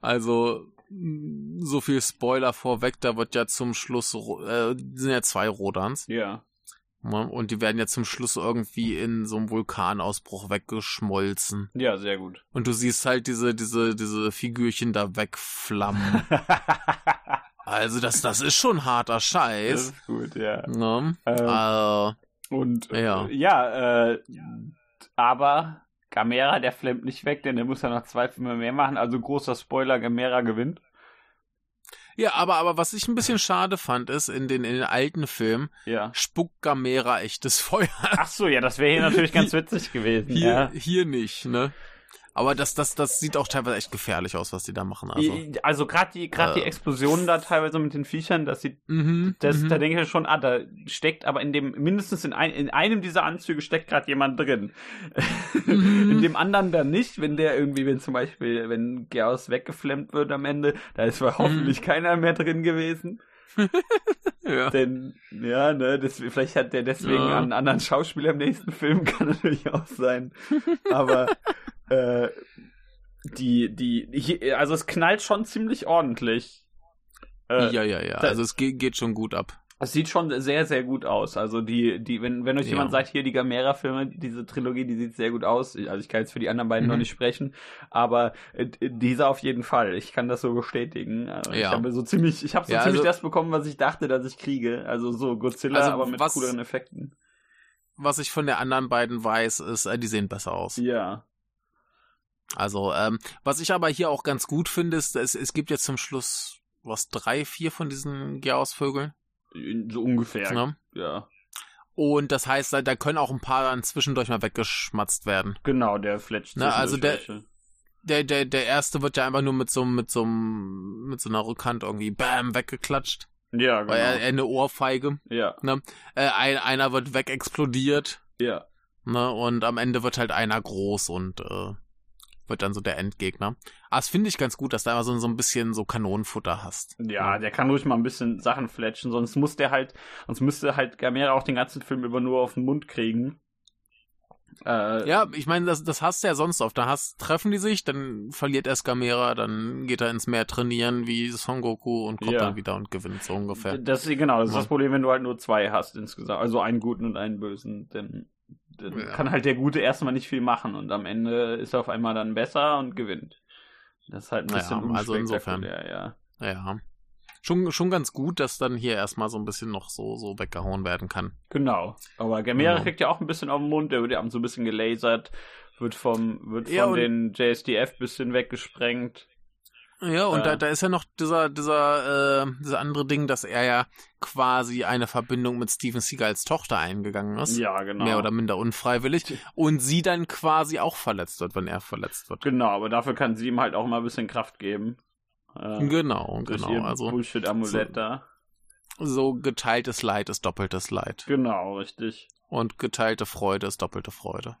Also so viel Spoiler vorweg, da wird ja zum Schluss äh, sind ja zwei Rodans Ja. ne? und die werden ja zum Schluss irgendwie in so einem Vulkanausbruch weggeschmolzen Ja, sehr gut. und du siehst halt diese diese diese Figürchen da wegflammen. also das das ist schon harter das Scheiß. ist gut, ja. Ne? Ähm, Äh, Und äh, Ja. ja, äh, aber Gamera, der flammt nicht weg, denn der muss ja noch zwei Filme mehr machen. Also großer Spoiler, Gamera gewinnt. ja, aber aber was ich ein bisschen schade fand ist in den in den alten Filmen Ja. spuckt Gamera echtes Feuer. Ach so, ja, das wäre hier natürlich ganz witzig gewesen. Hier, ja. hier nicht, ne? Aber das, das, das sieht auch teilweise echt gefährlich aus, was die da machen. Also, Also, gerade die, gerade die Äh. Explosionen da teilweise mit den Viechern, das sieht, mhm, das, mhm. da denke ich schon, ah, da steckt aber in dem, mindestens in, ein, in einem dieser Anzüge steckt gerade jemand drin. Mhm. in dem anderen dann nicht, wenn der irgendwie, wenn zum Beispiel, wenn Geaus weggeflammt wird am Ende, da ist Mhm. hoffentlich keiner mehr drin gewesen. ja. Denn, ja, ne, das, vielleicht hat der deswegen Ja. einen anderen Schauspieler im nächsten Film, kann natürlich auch sein. Aber, äh, die, die, hier- also es knallt schon ziemlich ordentlich. Äh, ja, ja, ja. Also es geht, geht schon gut ab. Es sieht schon sehr, sehr gut aus. Also die, die, wenn, wenn euch Ja. jemand sagt, hier die Gamera-Filme, diese Trilogie, die sieht sehr gut aus. Also ich kann jetzt für die anderen beiden Mhm. noch nicht sprechen, aber äh, dieser auf jeden Fall. Ich kann das so bestätigen. Ich Ja. habe so ziemlich, ich habe so Ja, ziemlich also- das bekommen, was ich dachte, dass ich kriege. Also so Godzilla, Also aber mit was- cooleren Effekten. Was ich von der anderen beiden weiß, ist, äh, die sehen besser aus. Ja. Also, ähm, was ich aber hier auch ganz gut finde, ist, es, es gibt jetzt zum Schluss, was, drei, vier von diesen Geaus-Vögeln. So ungefähr. Ne? Ja. Und das heißt, da, da können auch ein paar dann zwischendurch mal weggeschmatzt werden. Genau, der fletscht Na, also der- welche. Der, der, der erste wird ja einfach nur mit so, mit so, einem- mit so einer Rückhand irgendwie bam weggeklatscht. Ja, genau. Weil er, er eine Ohrfeige. ja, Äh, ein, einer wird wegexplodiert. ja. Ne? Und am Ende wird halt einer groß und äh, wird dann so der Endgegner. Aber das finde ich ganz gut, dass du immer so, so ein bisschen so Kanonenfutter hast. Ja, der kann ruhig mal ein bisschen Sachen fletschen, sonst muss der halt, sonst müsste halt Gamera auch den ganzen Film über nur auf den Mund kriegen. Äh, Ja, ich meine, das, das hast du ja sonst oft. Da hast, treffen die sich, dann verliert erst Gamera, dann geht er ins Meer trainieren wie Son Goku und kommt Ja. dann wieder und gewinnt so ungefähr. Das, genau, das ist Ja. das Problem, wenn du halt nur zwei hast insgesamt. Also einen guten und einen bösen. Dann, dann Ja. kann halt der Gute erstmal nicht viel machen und am Ende ist er auf einmal dann besser und gewinnt. Das ist halt ein bisschen also insofern. unspektakulär, ja. Ja. Schon, schon ganz gut, dass dann hier erstmal so ein bisschen noch so, so weggehauen werden kann. Genau. Aber Gamera Ja. kriegt ja auch ein bisschen auf den Mund, der wird ja so ein bisschen gelasert, wird vom, wird Ja, von den JSDF bisschen weggesprengt. Ja, und Ja. da, da ist ja noch dieser, dieser, äh, dieser andere Ding, dass er ja quasi eine Verbindung mit Steven Seagals Tochter eingegangen ist. Ja, genau. Mehr oder minder unfreiwillig. Und sie dann quasi auch verletzt wird, wenn er verletzt wird. Genau, aber dafür kann sie ihm halt auch mal ein bisschen Kraft geben. Äh, Genau, genau. Also Bullshit-Amulett so- da. so geteiltes Leid ist doppeltes Leid. Genau, richtig. Und geteilte Freude ist doppelte Freude.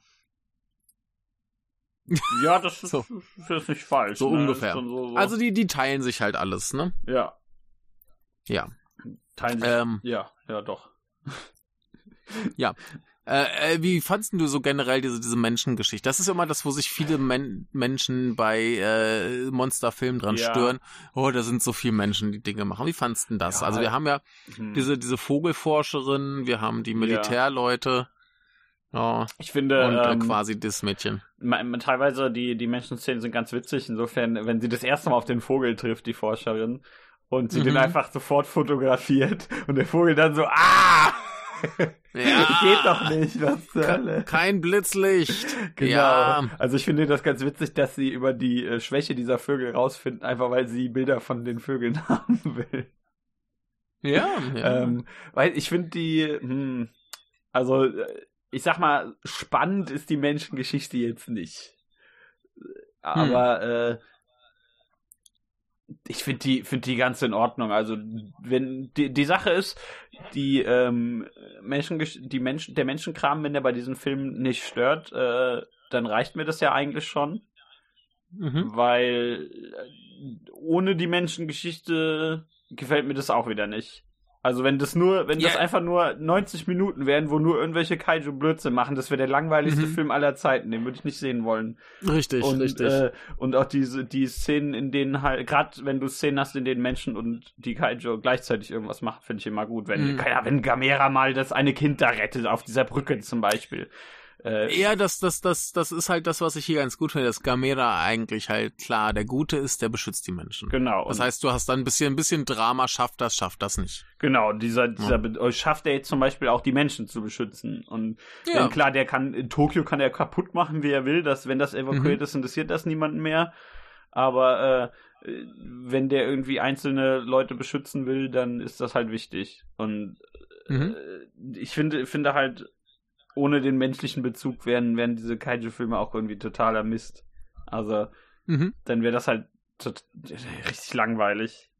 Ja, das ist, So. das ist nicht falsch. So ne? ungefähr. So, so. Also die, die teilen sich halt alles, ne? ja. Ja. Teilen sich, Ähm, ja, ja, doch. Äh, äh, wie fandst du so generell diese, diese Menschengeschichte? Das ist immer das, wo sich viele Men Menschen bei äh, Monsterfilmen dran Ja. stören. Oh, da sind so viele Menschen, die Dinge machen. Wie fandst du das? Ja, also wir haben ja Hm. diese, diese Vogelforscherin, wir haben die Militärleute ja, ich finde, und äh, ähm, quasi das Mädchen. teilweise die, die Menschenszenen sind ganz witzig. Insofern, wenn sie das erste Mal auf den Vogel trifft, die Forscherin, und sie den Mhm. einfach sofort fotografiert und der Vogel dann so, ah! Ja. Geht doch nicht, was zur Hölle. Kein Blitzlicht. Genau. Ja. Also ich finde das ganz witzig, dass sie über die äh, Schwäche dieser Vögel rausfinden, einfach weil sie Bilder von den Vögeln haben will. Ja, ja. Ähm, weil ich finde die, hm, also äh, ich sag mal, spannend ist die Menschengeschichte jetzt nicht. Aber äh, ich finde die, finde die ganz in Ordnung. Also, wenn, die, die Sache ist, die, ähm, Menschen, die Menschen, der Menschenkram, wenn der bei diesem Film nicht stört, äh, dann reicht mir das ja eigentlich schon. Mhm. Weil äh, ohne die Menschengeschichte gefällt mir das auch wieder nicht. Also wenn das nur, wenn yeah. das einfach nur 90 Minuten wären, wo nur irgendwelche Kaiju Blödsinn machen, das wäre der langweiligste mhm. Film aller Zeiten, den würde ich nicht sehen wollen. Richtig, und, richtig. Äh, und auch diese die Szenen, in denen halt, gerade wenn du Szenen hast, in denen Menschen und die Kaiju gleichzeitig irgendwas machen, finde ich immer gut. Wenn, mhm. ja, wenn Gamera mal das eine Kind da rettet auf dieser Brücke zum Beispiel. Äh, ja, das, das, das, das ist halt das, was ich hier ganz gut finde, dass Gamera eigentlich halt klar der Gute ist, der beschützt die Menschen. Genau. Das heißt, du hast dann ein bisschen, ein bisschen Drama, schafft das, schafft das nicht. Genau, dieser, dieser ja. schafft er jetzt zum Beispiel auch die Menschen zu beschützen. Und ja. klar, der kann, in Tokio kann er kaputt machen, wie er will, dass, wenn das evakuiert mhm. ist, interessiert das niemanden mehr. Aber äh, wenn der irgendwie einzelne Leute beschützen will, dann ist das halt wichtig. Und mhm. äh, ich finde, finde halt, ohne den menschlichen Bezug wären, wären diese Kaiju-Filme auch irgendwie totaler Mist. Also, mhm. dann wäre das halt richtig langweilig.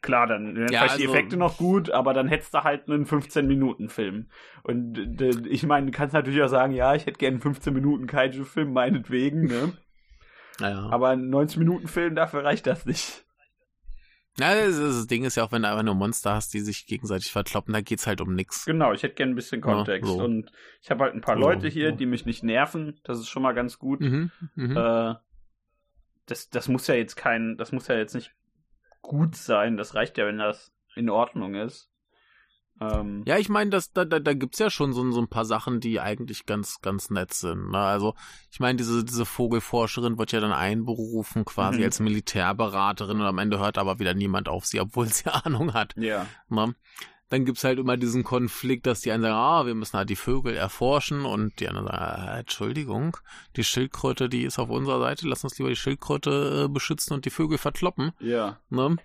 Klar, dann wären ja, vielleicht also, die Effekte noch gut, aber dann hättest du halt einen 15-Minuten-Film. Und ich meine, du kannst natürlich auch sagen, ja, ich hätte gerne einen 15-Minuten-Kaiju-Film, meinetwegen, ne? Ja. Aber ein 90-Minuten-Film, dafür reicht das nicht. Ja, das, das, Ding ist ja auch, wenn du einfach nur Monster hast, die sich gegenseitig verkloppen, da geht's halt um nix. Genau, ich hätte gern ein bisschen Kontext. Ja, so. Und ich habe halt ein paar Leute hier, so. die mich nicht nerven. Das ist schon mal ganz gut. Mhm, mh. äh, das, das muss ja jetzt kein, das muss ja jetzt nicht gut sein. Das reicht ja, wenn das in Ordnung ist. Ähm, ja, ich meine, das, da, da, da gibt's ja schon so, so ein paar Sachen, die eigentlich ganz, ganz nett sind. Ne? Also, ich meine, diese, diese Vogelforscherin wird ja dann einberufen, quasi mhm. als Militärberaterin und am Ende hört aber wieder niemand auf sie, obwohl sie Ahnung hat. Ja. Ne? Dann gibt's halt immer diesen Konflikt, dass die einen sagen, ah, wir müssen halt die Vögel erforschen und die anderen sagen, äh, Entschuldigung, die Schildkröte, die ist auf unserer Seite, lass uns lieber die Schildkröte äh, beschützen und die Vögel verkloppen. Ja. Ne?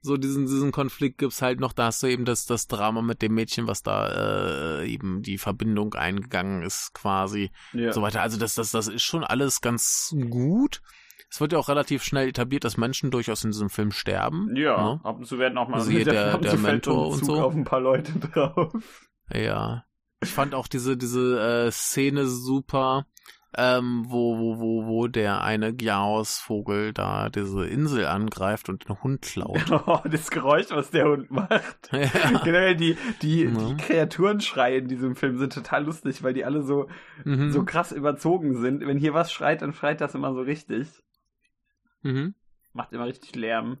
So diesen, diesen Konflikt gibt's halt noch, da hast du eben das, das Drama mit dem Mädchen, was da äh, eben die Verbindung eingegangen ist, quasi. Ja. So weiter. Also das, das, das ist schon alles ganz gut. Es wird ja auch relativ schnell etabliert, dass Menschen durchaus in diesem Film sterben. Ja, ne? ab und zu werden auch mal also der, der, der Mentor und so. auf ein paar Leute drauf. Ja. Ich fand auch diese, diese äh, Szene super, ähm, wo, wo, wo, wo der eine Gyaos-Vogel da diese Insel angreift und den Hund klaut. Oh, das Geräusch, was der Hund macht. Ja. Generell die, die, ja. die Kreaturenschreie in diesem Film sind total lustig, weil die alle so, mhm. so krass überzogen sind. Wenn hier was schreit, dann schreit das immer so richtig. Mhm. Macht immer richtig Lärm.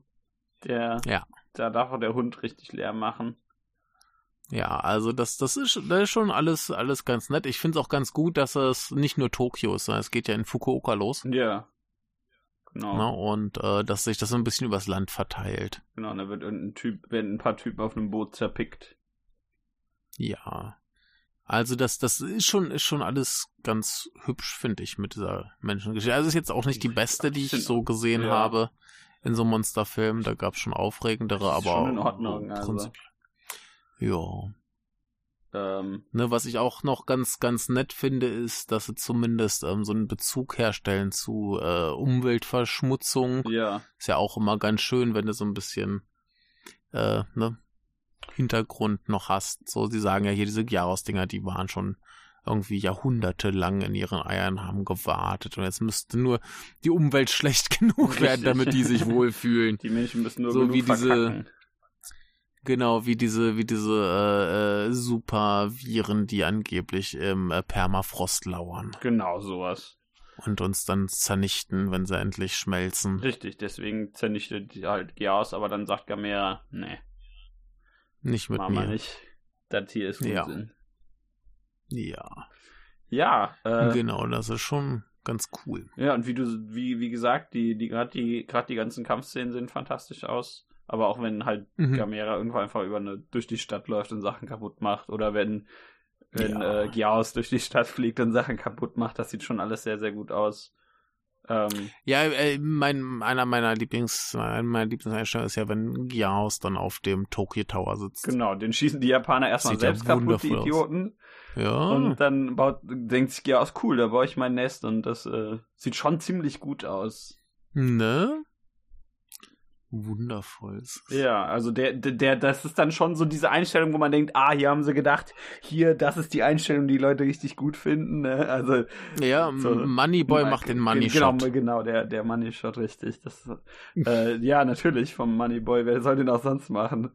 Der, ja. Da darf auch der Hund richtig Lärm machen. Ja, also das, das ist, das ist schon alles, alles ganz nett. Ich finde es auch ganz gut, dass es nicht nur Tokio ist, sondern es geht ja in Fukuoka los. Ja. Genau. Na, und äh, dass sich das so ein bisschen übers Land verteilt. Genau, da wird irgendein Typ, werden ein paar Typen auf einem Boot zerpickt. Ja. Also das, das ist schon, ist schon alles ganz hübsch, finde ich, mit dieser Menschengeschichte. Also ist jetzt auch nicht die beste, die ich so gesehen ja. habe in so Monsterfilmen. Da gab es schon aufregendere, aber schon in Ordnung, also. Ja. Ähm, ne, was ich auch noch ganz, ganz nett finde, ist, dass sie zumindest ähm, so einen Bezug herstellen zu äh, Umweltverschmutzung. Ja. Ist ja auch immer ganz schön, wenn du so ein bisschen äh, ne, Hintergrund noch hast. So, sie sagen ja hier, diese Gyaros-Dinger, die waren schon irgendwie jahrhundertelang in ihren Eiern haben gewartet und jetzt müsste nur die Umwelt schlecht genug Richtig. werden, damit die sich wohlfühlen. Die Menschen müssen nur so wie verkacken. diese Genau, wie diese, wie diese äh, äh, Superviren, die angeblich im äh, Permafrost lauern. Genau, sowas. Und uns dann zernichten, wenn sie endlich schmelzen. Richtig, deswegen zernichtet die halt Geass, aber dann sagt Gamera, nee. Nicht mit Mama mir. nicht. Das hier ist Unsinn. Ja. Ja. Ja, äh, genau, das ist schon ganz cool. Ja, und wie du, wie, wie gesagt, die, die, gerade die, gerade die ganzen Kampfszenen sehen fantastisch aus. Aber auch wenn halt mhm. Gamera irgendwo einfach über eine, durch die Stadt läuft und Sachen kaputt macht oder wenn, wenn ja. äh, Giaos durch die Stadt fliegt und Sachen kaputt macht, das sieht schon alles sehr, sehr gut aus. Ähm, ja, äh, mein, einer meiner Lieblings, einer meiner Lieblingseinstellungen ist ja, wenn Giaos dann auf dem Tokyo Tower sitzt. Genau, den schießen die Japaner erstmal selbst ja kaputt, die Idioten. Aus. Ja. Und dann baut, denkt sich Giaos, cool, da baue ich mein Nest und das äh, sieht schon ziemlich gut aus. Ne? Wundervoll. Ja, also der, der, der, das ist dann schon so diese Einstellung, wo man denkt, ah, hier haben sie gedacht, hier, das ist die Einstellung, die, die Leute richtig gut finden. Ne? Also ja, so, Moneyboy macht den Money Shot. Genau, genau, der, der Money Shot, richtig. Das, äh, ja, natürlich vom Moneyboy. Wer soll den auch sonst machen?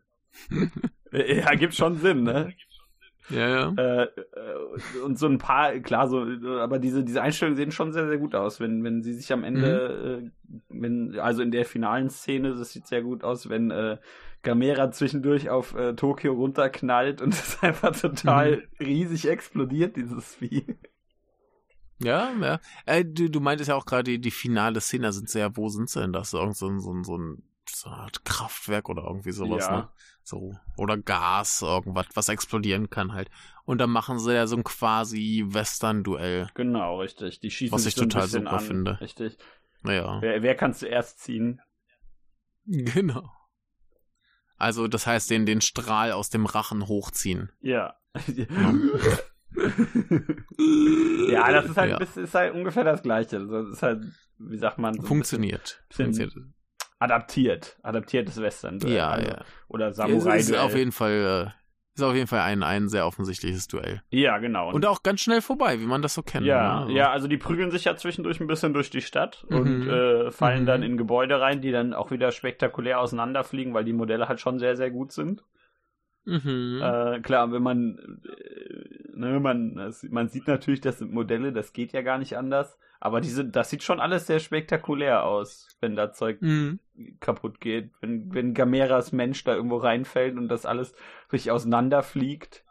ja, gibt schon Sinn, ne? Ja, ja. Äh, äh, und so ein paar, klar, so, aber diese, diese Einstellungen sehen schon sehr, sehr gut aus, wenn, wenn sie sich am Ende, mhm. äh, wenn, also in der finalen Szene, das sieht sehr gut aus, wenn äh, Gamera zwischendurch auf äh, Tokio runterknallt und es einfach total mhm. riesig explodiert, dieses Vieh. Ja, ja. Äh, du, du meintest ja auch gerade, die, die finale Szene sind sehr, wo sind sie denn das? Irgend so, so, so ein so eine Art Kraftwerk oder irgendwie sowas, ja. ne? So. Oder Gas, irgendwas, was explodieren kann halt. Und dann machen sie ja so ein quasi Western-Duell. Genau, richtig. Die schießen Was ich so total super an. finde. Richtig. Naja. Wer, wer kann zuerst ziehen? Genau. Also, das heißt, den, den Strahl aus dem Rachen hochziehen. Ja. ja, das ist halt, ja. ist halt ungefähr das Gleiche. Das ist halt, wie sagt man? So Funktioniert. Funktioniert adaptiert, adaptiertes Western. Ja, also, ja. Oder Samurai. ist auf jeden Fall, äh, ist auf jeden Fall ein, ein sehr offensichtliches Duell. Ja, genau. Und, und auch ganz schnell vorbei, wie man das so kennt. Ja, ne? also. ja, also die prügeln sich ja zwischendurch ein bisschen durch die Stadt mhm. und äh, fallen mhm. dann in Gebäude rein, die dann auch wieder spektakulär auseinanderfliegen, weil die Modelle halt schon sehr, sehr gut sind. Mhm. Äh, klar, wenn man, äh, ne, man, man sieht natürlich, das sind Modelle, das geht ja gar nicht anders. Aber diese, das sieht schon alles sehr spektakulär aus, wenn da Zeug mhm. kaputt geht. Wenn, wenn Gameras Mensch da irgendwo reinfällt und das alles richtig auseinanderfliegt.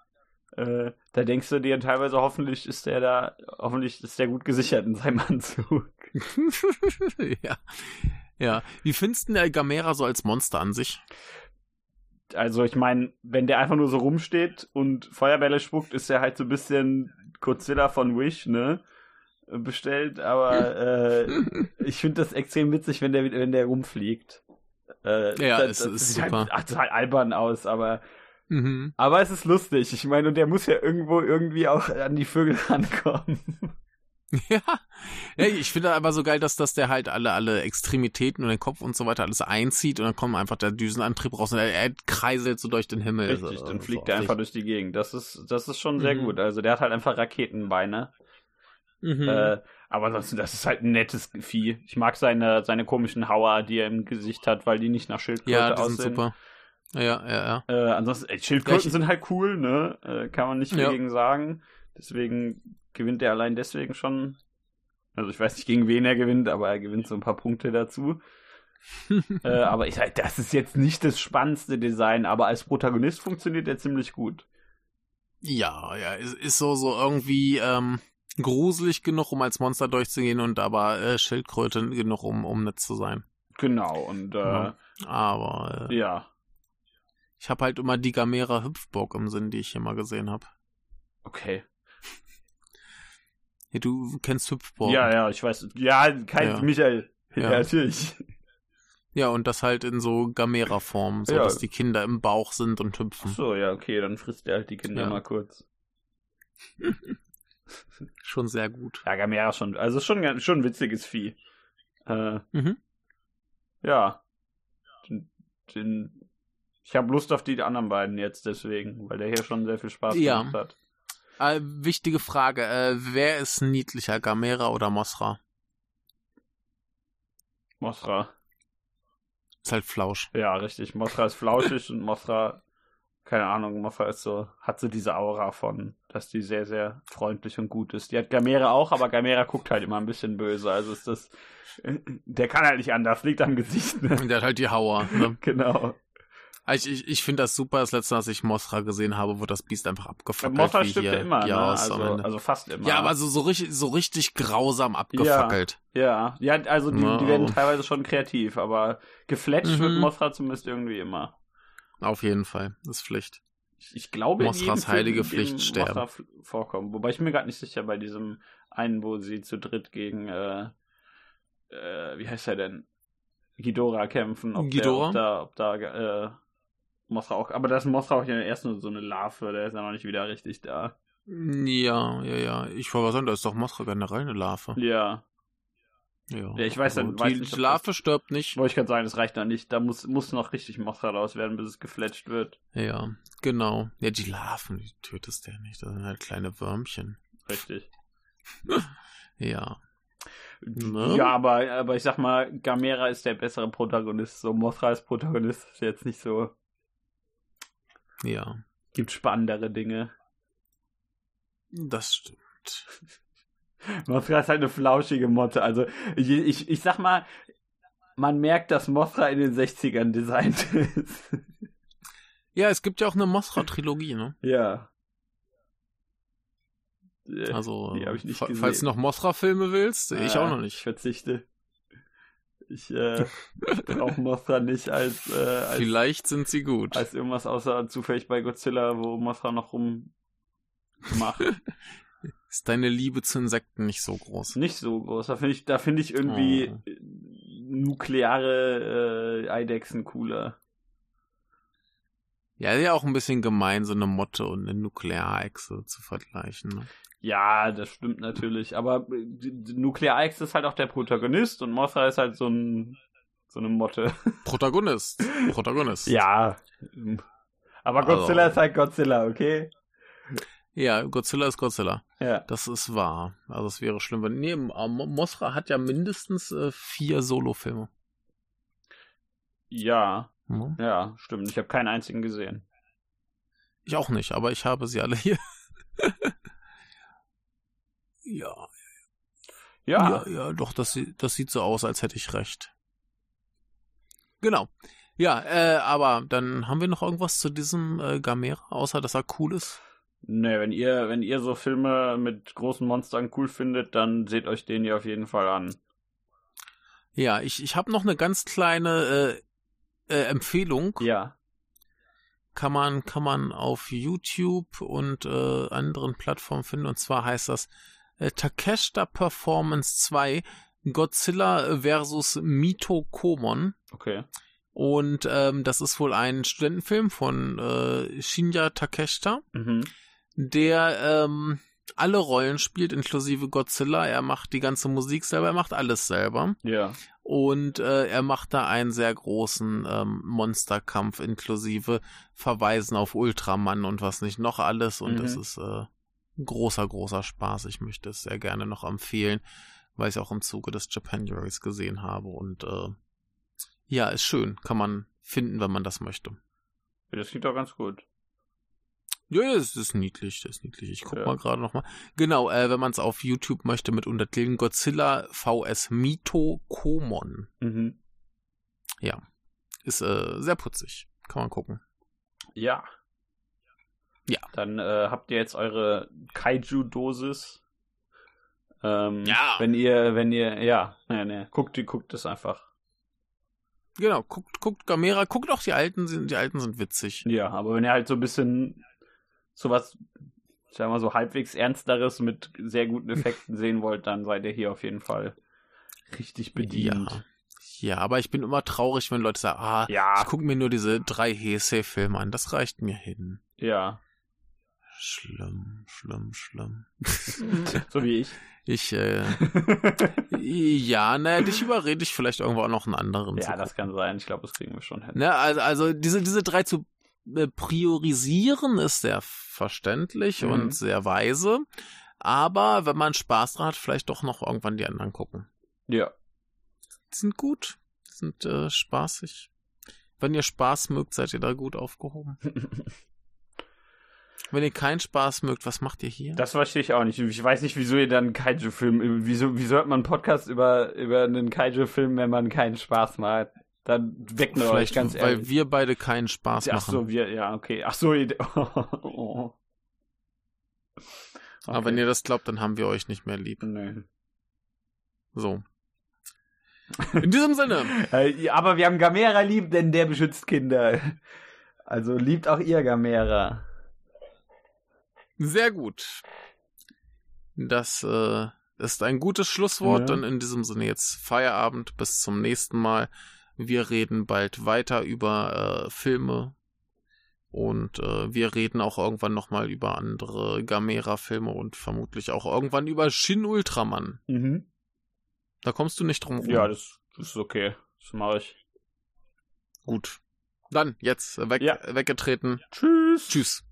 Äh, da denkst du dir teilweise, hoffentlich ist der da, hoffentlich ist der gut gesichert in seinem Anzug. ja. Ja. Wie findest du der Gamera so als Monster an sich? Also ich meine, wenn der einfach nur so rumsteht und Feuerbälle spuckt, ist er halt so ein bisschen Godzilla von Wish, ne? Bestellt, aber äh, ich finde das extrem witzig, wenn der, wenn der rumfliegt. Äh, ja, das, es das ist sieht super. Halt, ach, total albern aus, aber mhm. aber es ist lustig. Ich meine, und der muss ja irgendwo irgendwie auch an die Vögel rankommen. Ja. ja, ich finde aber so geil, dass, dass der halt alle, alle Extremitäten und den Kopf und so weiter alles einzieht und dann kommt einfach der Düsenantrieb raus und er, er kreiselt so durch den Himmel. Richtig, so, dann fliegt so er einfach durch die Gegend. Das ist, das ist schon sehr mhm. gut. Also der hat halt einfach Raketenbeine. Mhm. Äh, aber ansonsten, das ist halt ein nettes Vieh. Ich mag seine, seine komischen Hauer, die er im Gesicht hat, weil die nicht nach Schildkröte ja, die aussehen. Sind super. Ja, ja, ja. Äh, ansonsten, ey, Schildkröten ja, sind halt cool, ne? Äh, kann man nicht ja. gegen sagen. Deswegen gewinnt er allein deswegen schon. Also ich weiß nicht, gegen wen er gewinnt, aber er gewinnt so ein paar Punkte dazu. äh, aber ich sag, das ist jetzt nicht das spannendste Design, aber als Protagonist funktioniert er ziemlich gut. Ja, ja, ist, ist so, so irgendwie, ähm, gruselig genug, um als Monster durchzugehen und aber äh, Schildkröte genug, um, um nett zu sein. Genau, und äh, ja. aber äh, ja. Ich habe halt immer die Gamera Hüpfburg im Sinn, die ich hier mal gesehen habe. Okay. Ja, du kennst Hüpfburg. Ja, ja, ich weiß. Ja, kein Ja. Michael. Ja, natürlich. Ja, und das halt in so Gamera-Form, so dass die Kinder im Bauch sind und hüpfen. So, ja, okay, dann frisst er halt die Kinder mal kurz. Schon sehr gut. Ja, Gamera schon. Also schon, schon ein witziges Vieh. Äh, Mhm. ja. Den, den, ich habe Lust auf die anderen beiden jetzt deswegen, weil der hier schon sehr viel Spaß Ja. gemacht hat. Äh, wichtige Frage, äh, wer ist niedlicher, Gamera oder Mosra? Mothra. Ist halt Flausch. Ja, richtig. Mothra ist flauschig und Mothra, keine Ahnung, Mothra ist so, hat so diese Aura von, dass die sehr, sehr freundlich und gut ist. Die hat Gamera auch, aber Gamera guckt halt immer ein bisschen böse. Also ist das, der kann halt nicht anders, liegt am Gesicht. Ne? Der hat halt die Hauer. Ne? Genau. Ich, ich, ich finde das super. Das letzte Mal, als ich Mosra gesehen habe, wurde das Biest einfach abgefackelt. Mothra wie stirbt hier ja immer, ne? Am Also, also fast immer. ja, aber so, so, richtig, so richtig grausam abgefackelt. Ja, ja, also die, Ja. die werden teilweise schon kreativ, aber gefletscht Mhm. wird Mothra zumindest irgendwie immer. Auf jeden Fall. Das ist Pflicht. Ich, ich glaube, Film, heilige Pflicht sterben. Vorkommen. Wobei ich mir gerade nicht sicher bei diesem einen, wo sie zu dritt gegen, äh, äh, wie heißt er denn? Ghidorah kämpfen. Ob Ghidorah? Der, ob da, ob da äh, Mothra auch, aber das ist Mothra auch ja erst nur so eine Larve, der ist ja noch nicht wieder richtig da. Ja, ja, ja. Ich wollte sagen, da ist doch Mosra generell eine Larve. Ja. Ja, Ja, ich weiß also dann- weiß die nicht, Larve stirbt nicht. Wollte ich gerade sagen, das reicht noch nicht. Da muss, muss noch richtig Mothra raus werden, bis es gefletscht wird. Ja, genau. Ja, die Larven, die tötest du ja nicht. Das sind halt kleine Würmchen. Richtig. Ja. Ne? Ja, aber, aber ich sag mal, Gamera ist der bessere Protagonist. So Mothra als Protagonist ist jetzt nicht so. Ja. Gibt spannendere Dinge. Das stimmt. Mothra ist halt eine flauschige Motte. Also ich, ich, ich sag mal, man merkt, dass Mothra in den 60ern designt ist. Ja, es gibt ja auch eine Mothra-Trilogie, ne? ja. Äh, Also, die ich nicht fa- gesehen. falls du noch Mothra-Filme willst, ich äh, auch noch Ich nicht. verzichte. Ich äh, brauche Mothra nicht als, äh, als, Vielleicht sind sie gut. als irgendwas außer zufällig bei Godzilla, wo Mothra noch rum macht. Ist deine Liebe zu Insekten nicht so groß? nicht so groß. Da finde ich, da finde ich irgendwie Oh. nukleare äh, Eidechsen cooler. Ja, ja auch ein bisschen gemein, so eine Motte und eine Nuklearechse zu vergleichen. Ne? Ja, das stimmt natürlich. Aber äh, Nuklearex ist halt auch der Protagonist und Mothra ist halt so ein so eine Motte. Protagonist. Protagonist. Ja. Aber Also- Godzilla ist halt Godzilla, okay? Ja, Godzilla ist Godzilla. Ja. Das ist wahr. Also es wäre schlimm, wenn. Nee, Mo- Mothra hat ja mindestens äh, vier Solofilme. Ja, Hm? ja, stimmt. Ich habe keinen einzigen gesehen. Ich auch nicht, aber ich habe sie alle hier. ja, Ja. ja, ja, doch, das, das sieht so aus, als hätte ich recht. Genau. Ja, äh, aber dann haben wir noch irgendwas zu diesem äh, Gamera, außer dass er cool ist. Nee, wenn ihr, wenn ihr so Filme mit großen Monstern cool findet, dann seht euch den hier auf jeden Fall an. Ja, ich, ich habe noch eine ganz kleine äh, äh, Empfehlung. Ja. Kann man, kann man auf YouTube und äh, anderen Plattformen finden. Und zwar heißt das äh, Takeshita Performance 2 Godzilla versus Mito Komon. Okay. Und ähm, das ist wohl ein Studentenfilm von äh, Shinya Takeshita, Mhm. Der ähm, alle Rollen spielt, inklusive Godzilla. Er macht die ganze Musik selber, er macht alles selber. Ja. Und äh, er macht da einen sehr großen ähm, Monsterkampf inklusive Verweisen auf Ultraman und was nicht noch alles. Und Mhm. das ist äh, ein großer, großer Spaß. Ich möchte es sehr gerne noch empfehlen, weil ich es auch im Zuge des Japanuaries gesehen habe. Und äh, ja, ist schön. Kann man finden, wenn man das möchte. Das klingt doch ganz gut. Ja, ja, das ist niedlich, das ist niedlich. Ich guck Ja. mal gerade noch mal. Genau, äh, wenn man es auf YouTube möchte mit Untertiteln Godzilla VS Mito Komon. Mhm. Ja, ist äh, sehr putzig. Kann man gucken. Ja. Ja. Dann äh, habt ihr jetzt eure Kaiju-Dosis. Ähm, Ja. Wenn ihr, wenn ihr, ja, nee, nee, guckt, die guckt es einfach. Genau, guckt, guckt Gamera, guckt auch die alten, die alten sind witzig. Ja, aber wenn ihr halt so ein bisschen sowas, sagen wir mal so halbwegs Ernsteres mit sehr guten Effekten sehen wollt, dann seid ihr hier auf jeden Fall richtig bedient. Ja. Ja, aber ich bin immer traurig, wenn Leute sagen, ah, Ja, ich gucke mir nur diese drei Heisei-Filme an, das reicht mir hin. ja. Schlimm, schlimm, schlimm. so wie ich. Ich, äh, ja, naja, dich überrede ich vielleicht irgendwo auch noch einen anderen ja, das kann sein. Ich glaube, das kriegen wir schon hin. Ne, also, also diese, diese drei zu priorisieren ist sehr verständlich Mhm. und sehr weise. Aber wenn man Spaß dran hat, vielleicht doch noch irgendwann die anderen gucken. Ja. Die sind gut, die sind äh, spaßig. Wenn ihr Spaß mögt, seid ihr da gut aufgehoben. Wenn ihr keinen Spaß mögt, was macht ihr hier? Das verstehe ich auch nicht. Ich weiß nicht, wieso ihr dann einen Kaiju-Film, wieso, wieso hört man einen Podcast über, über einen Kaiju-Film, wenn man keinen Spaß macht? Dann weckt man euch ganz weil ehrlich. wir beide keinen Spaß Ach machen. so, wir, ja, okay. Ach so, oh. Aber wenn ihr das glaubt, dann haben wir euch nicht mehr lieb. Nee. So. In diesem Sinne. Äh, aber wir haben Gamera lieb, denn der beschützt Kinder. Also liebt auch ihr Gamera. Sehr gut. Das äh, ist ein gutes Schlusswort. Ja. Dann in diesem Sinne jetzt Feierabend. Bis zum nächsten Mal. Wir reden bald weiter über äh, Filme. Und äh, wir reden auch irgendwann nochmal über andere Gamera-Filme und vermutlich auch irgendwann über Shin Ultraman. Mhm. Da kommst du nicht drum rum. Ja, das, das ist okay. Das mache ich. Gut. Dann, jetzt weg, Ja. weggetreten. Tschüss. Tschüss.